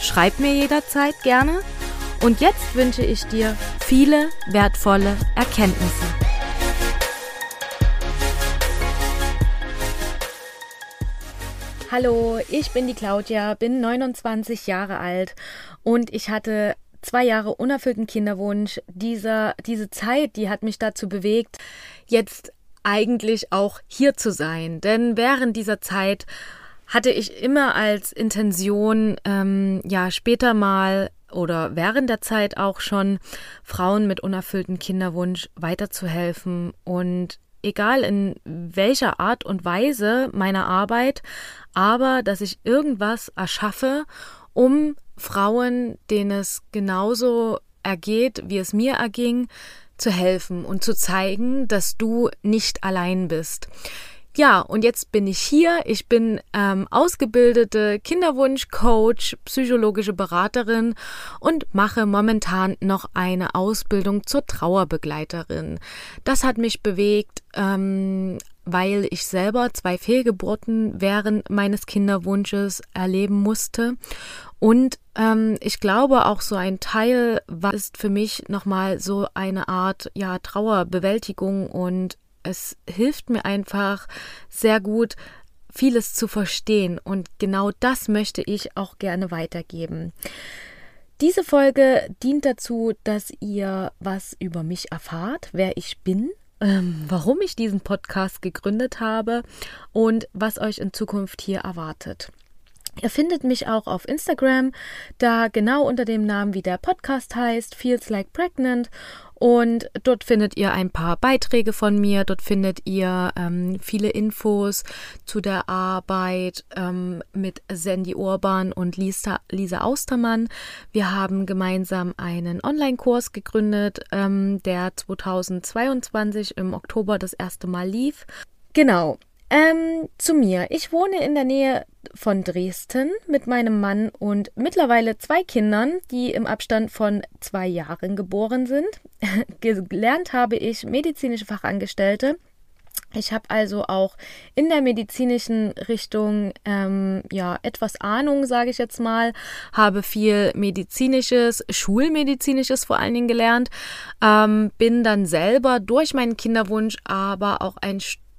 Schreib mir jederzeit gerne. Und jetzt wünsche ich dir viele wertvolle Erkenntnisse. Hallo, ich bin die Claudia, bin 29 Jahre alt und ich hatte zwei Jahre unerfüllten Kinderwunsch. Dieser, diese Zeit, die hat mich dazu bewegt, jetzt eigentlich auch hier zu sein. Denn während dieser Zeit hatte ich immer als Intention, ähm, ja, später mal oder während der Zeit auch schon Frauen mit unerfülltem Kinderwunsch weiterzuhelfen und egal in welcher Art und Weise meiner Arbeit, aber dass ich irgendwas erschaffe, um Frauen, denen es genauso ergeht, wie es mir erging, zu helfen und zu zeigen, dass du nicht allein bist. Ja, und jetzt bin ich hier. Ich bin ähm, ausgebildete Kinderwunschcoach, psychologische Beraterin und mache momentan noch eine Ausbildung zur Trauerbegleiterin. Das hat mich bewegt, ähm, weil ich selber zwei Fehlgeburten während meines Kinderwunsches erleben musste. Und ähm, ich glaube auch so ein Teil war ist für mich nochmal so eine Art ja Trauerbewältigung und es hilft mir einfach sehr gut, vieles zu verstehen und genau das möchte ich auch gerne weitergeben. Diese Folge dient dazu, dass ihr was über mich erfahrt, wer ich bin, ähm, warum ich diesen Podcast gegründet habe und was euch in Zukunft hier erwartet. Ihr findet mich auch auf Instagram, da genau unter dem Namen, wie der Podcast heißt, Feels Like Pregnant. Und dort findet ihr ein paar Beiträge von mir, dort findet ihr ähm, viele Infos zu der Arbeit ähm, mit Sandy Urban und Lisa, Lisa Austermann. Wir haben gemeinsam einen Online-Kurs gegründet, ähm, der 2022 im Oktober das erste Mal lief. Genau, ähm, zu mir. Ich wohne in der Nähe von Dresden mit meinem Mann und mittlerweile zwei Kindern, die im Abstand von zwei Jahren geboren sind. Gelernt habe ich medizinische Fachangestellte. Ich habe also auch in der medizinischen Richtung ähm, ja etwas Ahnung, sage ich jetzt mal, habe viel medizinisches, schulmedizinisches vor allen Dingen gelernt, ähm, bin dann selber durch meinen Kinderwunsch aber auch ein Stück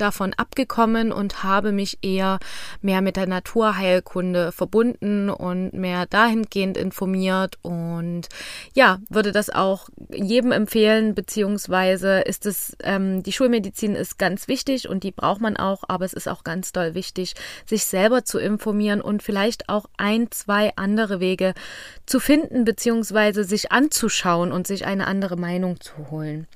davon abgekommen und habe mich eher mehr mit der Naturheilkunde verbunden und mehr dahingehend informiert und ja, würde das auch jedem empfehlen, beziehungsweise ist es, ähm, die Schulmedizin ist ganz wichtig und die braucht man auch, aber es ist auch ganz doll wichtig, sich selber zu informieren und vielleicht auch ein, zwei andere Wege zu finden, beziehungsweise sich anzuschauen und sich eine andere Meinung zu holen.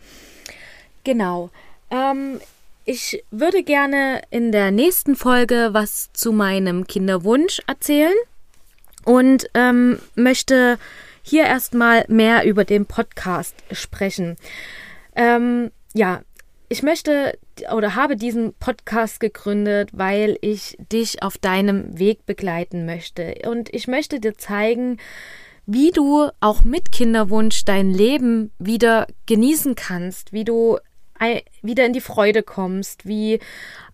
Genau. Ähm, ich würde gerne in der nächsten Folge was zu meinem Kinderwunsch erzählen und ähm, möchte hier erstmal mehr über den Podcast sprechen. Ähm, ja, ich möchte oder habe diesen Podcast gegründet, weil ich dich auf deinem Weg begleiten möchte. Und ich möchte dir zeigen, wie du auch mit Kinderwunsch dein Leben wieder genießen kannst, wie du wieder in die Freude kommst, wie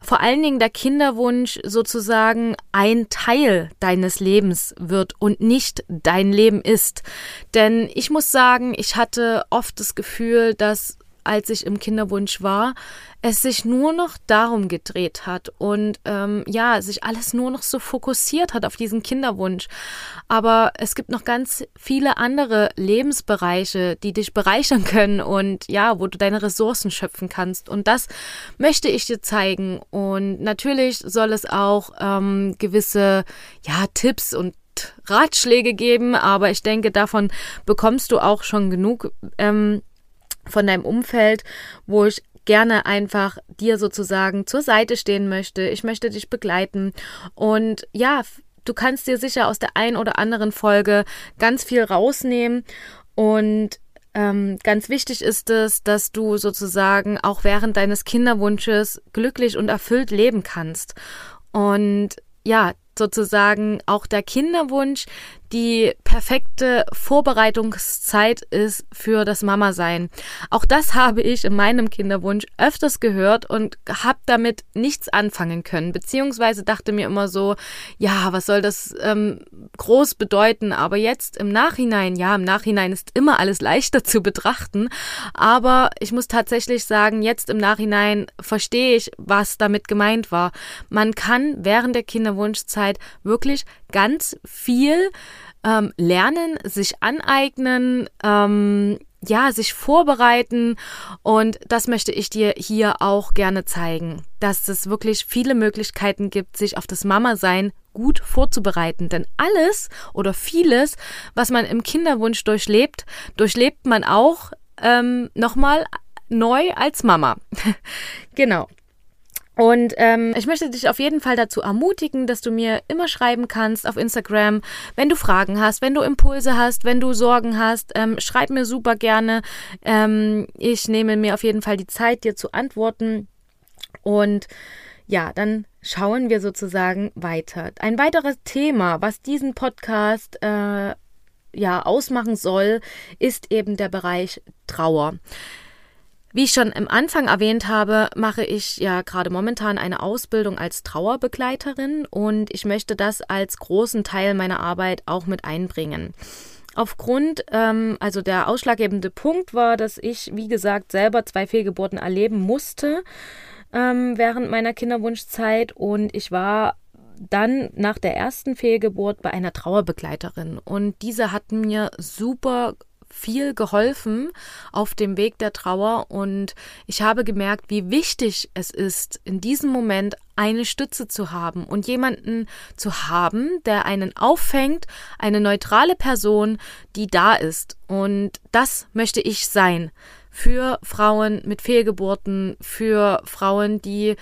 vor allen Dingen der Kinderwunsch sozusagen ein Teil deines Lebens wird und nicht dein Leben ist. Denn ich muss sagen, ich hatte oft das Gefühl, dass als ich im Kinderwunsch war, es sich nur noch darum gedreht hat und ähm, ja, sich alles nur noch so fokussiert hat auf diesen Kinderwunsch. Aber es gibt noch ganz viele andere Lebensbereiche, die dich bereichern können und ja, wo du deine Ressourcen schöpfen kannst. Und das möchte ich dir zeigen. Und natürlich soll es auch ähm, gewisse ja, Tipps und Ratschläge geben, aber ich denke, davon bekommst du auch schon genug. Ähm, von deinem Umfeld, wo ich gerne einfach dir sozusagen zur Seite stehen möchte. Ich möchte dich begleiten und ja, du kannst dir sicher aus der ein oder anderen Folge ganz viel rausnehmen und ähm, ganz wichtig ist es, dass du sozusagen auch während deines Kinderwunsches glücklich und erfüllt leben kannst. Und ja, sozusagen auch der Kinderwunsch die perfekte Vorbereitungszeit ist für das Mama-Sein. Auch das habe ich in meinem Kinderwunsch öfters gehört und habe damit nichts anfangen können. Beziehungsweise dachte mir immer so, ja, was soll das ähm, groß bedeuten? Aber jetzt im Nachhinein, ja, im Nachhinein ist immer alles leichter zu betrachten. Aber ich muss tatsächlich sagen, jetzt im Nachhinein verstehe ich, was damit gemeint war. Man kann während der Kinderwunschzeit wirklich ganz viel ähm, lernen, sich aneignen, ähm, ja, sich vorbereiten und das möchte ich dir hier auch gerne zeigen, dass es wirklich viele Möglichkeiten gibt, sich auf das Mama-Sein gut vorzubereiten. Denn alles oder vieles, was man im Kinderwunsch durchlebt, durchlebt man auch ähm, nochmal neu als Mama. genau. Und ähm, ich möchte dich auf jeden Fall dazu ermutigen, dass du mir immer schreiben kannst auf Instagram, wenn du Fragen hast, wenn du Impulse hast, wenn du Sorgen hast, ähm, schreib mir super gerne. Ähm, ich nehme mir auf jeden Fall die Zeit, dir zu antworten. Und ja, dann schauen wir sozusagen weiter. Ein weiteres Thema, was diesen Podcast äh, ja ausmachen soll, ist eben der Bereich Trauer. Wie ich schon im Anfang erwähnt habe, mache ich ja gerade momentan eine Ausbildung als Trauerbegleiterin und ich möchte das als großen Teil meiner Arbeit auch mit einbringen. Aufgrund, ähm, also der ausschlaggebende Punkt war, dass ich, wie gesagt, selber zwei Fehlgeburten erleben musste ähm, während meiner Kinderwunschzeit und ich war dann nach der ersten Fehlgeburt bei einer Trauerbegleiterin und diese hat mir super viel geholfen auf dem Weg der Trauer und ich habe gemerkt, wie wichtig es ist, in diesem Moment eine Stütze zu haben und jemanden zu haben, der einen auffängt, eine neutrale Person, die da ist. Und das möchte ich sein für Frauen mit Fehlgeburten, für Frauen, die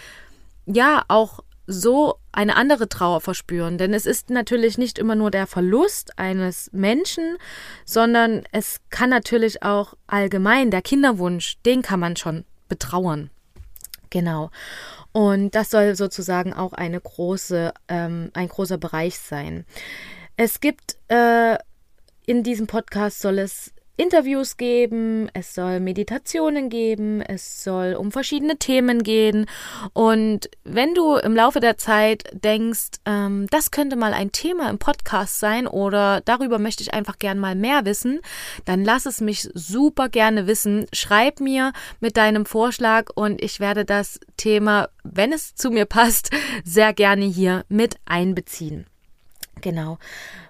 ja auch so eine andere Trauer verspüren. Denn es ist natürlich nicht immer nur der Verlust eines Menschen, sondern es kann natürlich auch allgemein der Kinderwunsch, den kann man schon betrauern. Genau. Und das soll sozusagen auch eine große, ähm, ein großer Bereich sein. Es gibt äh, in diesem Podcast soll es Interviews geben, es soll Meditationen geben, es soll um verschiedene Themen gehen. Und wenn du im Laufe der Zeit denkst, ähm, das könnte mal ein Thema im Podcast sein oder darüber möchte ich einfach gern mal mehr wissen, dann lass es mich super gerne wissen. Schreib mir mit deinem Vorschlag und ich werde das Thema, wenn es zu mir passt, sehr gerne hier mit einbeziehen. Genau.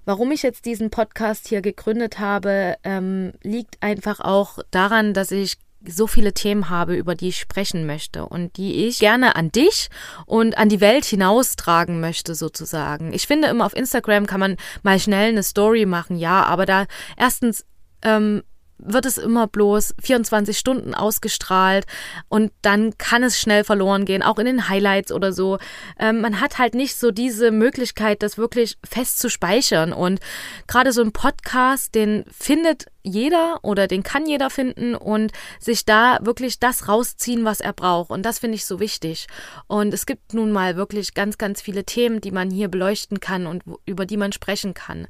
Warum ich jetzt diesen Podcast hier gegründet habe, ähm, liegt einfach auch daran, dass ich so viele Themen habe, über die ich sprechen möchte und die ich gerne an dich und an die Welt hinaustragen möchte, sozusagen. Ich finde immer auf Instagram kann man mal schnell eine Story machen, ja, aber da erstens ähm, wird es immer bloß 24 Stunden ausgestrahlt und dann kann es schnell verloren gehen, auch in den Highlights oder so. Ähm, man hat halt nicht so diese Möglichkeit, das wirklich fest zu speichern. Und gerade so ein Podcast, den findet jeder oder den kann jeder finden und sich da wirklich das rausziehen, was er braucht. Und das finde ich so wichtig. Und es gibt nun mal wirklich ganz, ganz viele Themen, die man hier beleuchten kann und über die man sprechen kann.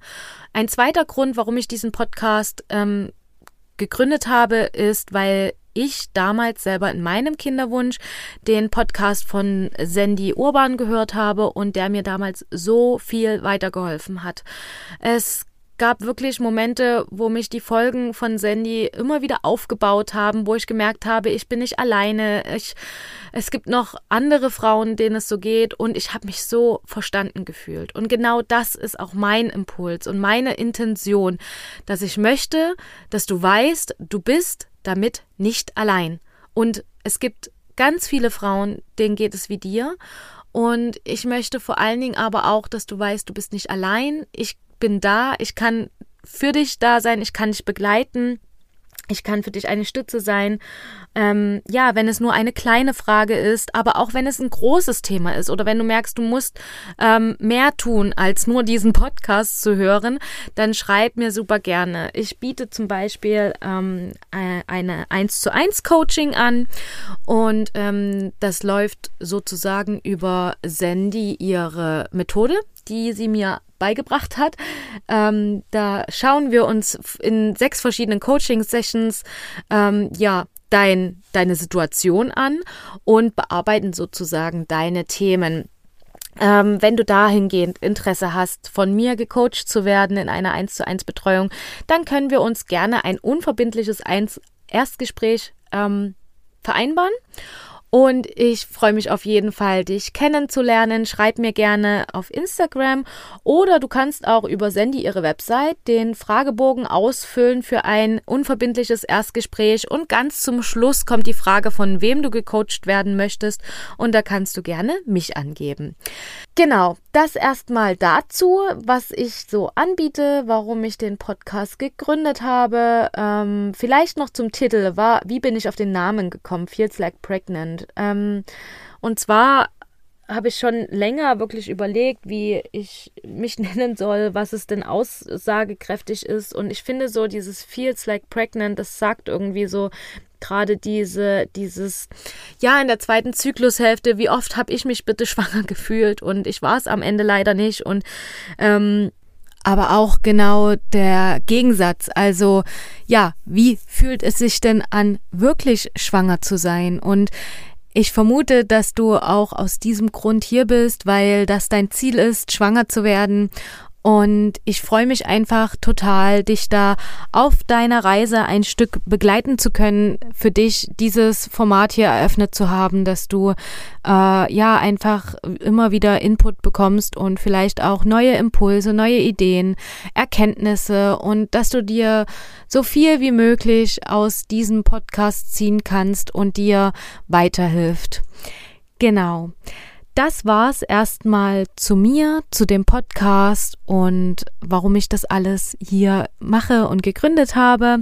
Ein zweiter Grund, warum ich diesen Podcast ähm, gegründet habe, ist, weil ich damals selber in meinem Kinderwunsch den Podcast von Sandy Urban gehört habe und der mir damals so viel weitergeholfen hat. Es gab wirklich Momente, wo mich die Folgen von Sandy immer wieder aufgebaut haben, wo ich gemerkt habe, ich bin nicht alleine. Ich, es gibt noch andere Frauen, denen es so geht und ich habe mich so verstanden gefühlt. Und genau das ist auch mein Impuls und meine Intention, dass ich möchte, dass du weißt, du bist damit nicht allein. Und es gibt ganz viele Frauen, denen geht es wie dir. Und ich möchte vor allen Dingen aber auch, dass du weißt, du bist nicht allein. Ich bin da, ich kann für dich da sein, ich kann dich begleiten. Ich kann für dich eine Stütze sein. Ähm, ja, wenn es nur eine kleine Frage ist, aber auch wenn es ein großes Thema ist oder wenn du merkst, du musst ähm, mehr tun, als nur diesen Podcast zu hören, dann schreib mir super gerne. Ich biete zum Beispiel ähm, äh, eine 1 zu 1 Coaching an und ähm, das läuft sozusagen über Sandy ihre Methode, die sie mir beigebracht hat. Ähm, da schauen wir uns in sechs verschiedenen Coaching-Sessions ähm, ja dein, deine Situation an und bearbeiten sozusagen deine Themen. Ähm, wenn du dahingehend Interesse hast, von mir gecoacht zu werden in einer 1 zu 1 Betreuung, dann können wir uns gerne ein unverbindliches Erstgespräch ähm, vereinbaren. Und ich freue mich auf jeden Fall, dich kennenzulernen. Schreib mir gerne auf Instagram oder du kannst auch über Sandy ihre Website den Fragebogen ausfüllen für ein unverbindliches Erstgespräch. Und ganz zum Schluss kommt die Frage, von wem du gecoacht werden möchtest. Und da kannst du gerne mich angeben. Genau, das erstmal dazu, was ich so anbiete, warum ich den Podcast gegründet habe. Ähm, vielleicht noch zum Titel, war, wie bin ich auf den Namen gekommen? Feels Like Pregnant. Ähm, und zwar habe ich schon länger wirklich überlegt, wie ich mich nennen soll, was es denn aussagekräftig ist. Und ich finde so dieses Feels like pregnant, das sagt irgendwie so gerade diese, dieses, ja, in der zweiten Zyklushälfte, wie oft habe ich mich bitte schwanger gefühlt und ich war es am Ende leider nicht. Und ähm, aber auch genau der Gegensatz. Also ja, wie fühlt es sich denn an, wirklich schwanger zu sein? Und ich vermute, dass du auch aus diesem Grund hier bist, weil das dein Ziel ist, schwanger zu werden. Und ich freue mich einfach total, dich da auf deiner Reise ein Stück begleiten zu können, für dich dieses Format hier eröffnet zu haben, dass du äh, ja einfach immer wieder Input bekommst und vielleicht auch neue Impulse, neue Ideen, Erkenntnisse und dass du dir so viel wie möglich aus diesem Podcast ziehen kannst und dir weiterhilft. Genau das war's erstmal zu mir, zu dem Podcast und warum ich das alles hier mache und gegründet habe.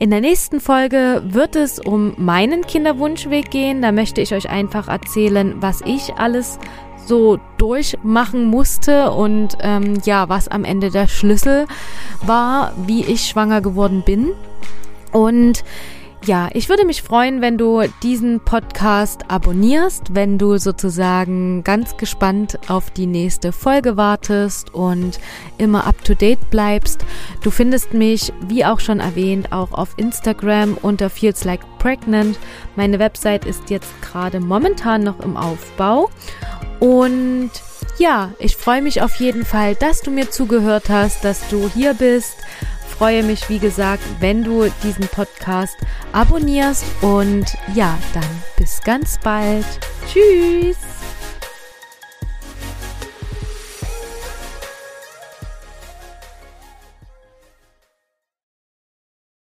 In der nächsten Folge wird es um meinen Kinderwunschweg gehen. Da möchte ich euch einfach erzählen, was ich alles so durchmachen musste und ähm, ja, was am Ende der Schlüssel war, wie ich schwanger geworden bin. Und ja, ich würde mich freuen, wenn du diesen Podcast abonnierst, wenn du sozusagen ganz gespannt auf die nächste Folge wartest und immer up to date bleibst. Du findest mich, wie auch schon erwähnt, auch auf Instagram unter Feels Like Pregnant. Meine Website ist jetzt gerade momentan noch im Aufbau. Und ja, ich freue mich auf jeden Fall, dass du mir zugehört hast, dass du hier bist freue mich, wie gesagt, wenn du diesen Podcast abonnierst. Und ja, dann bis ganz bald. Tschüss.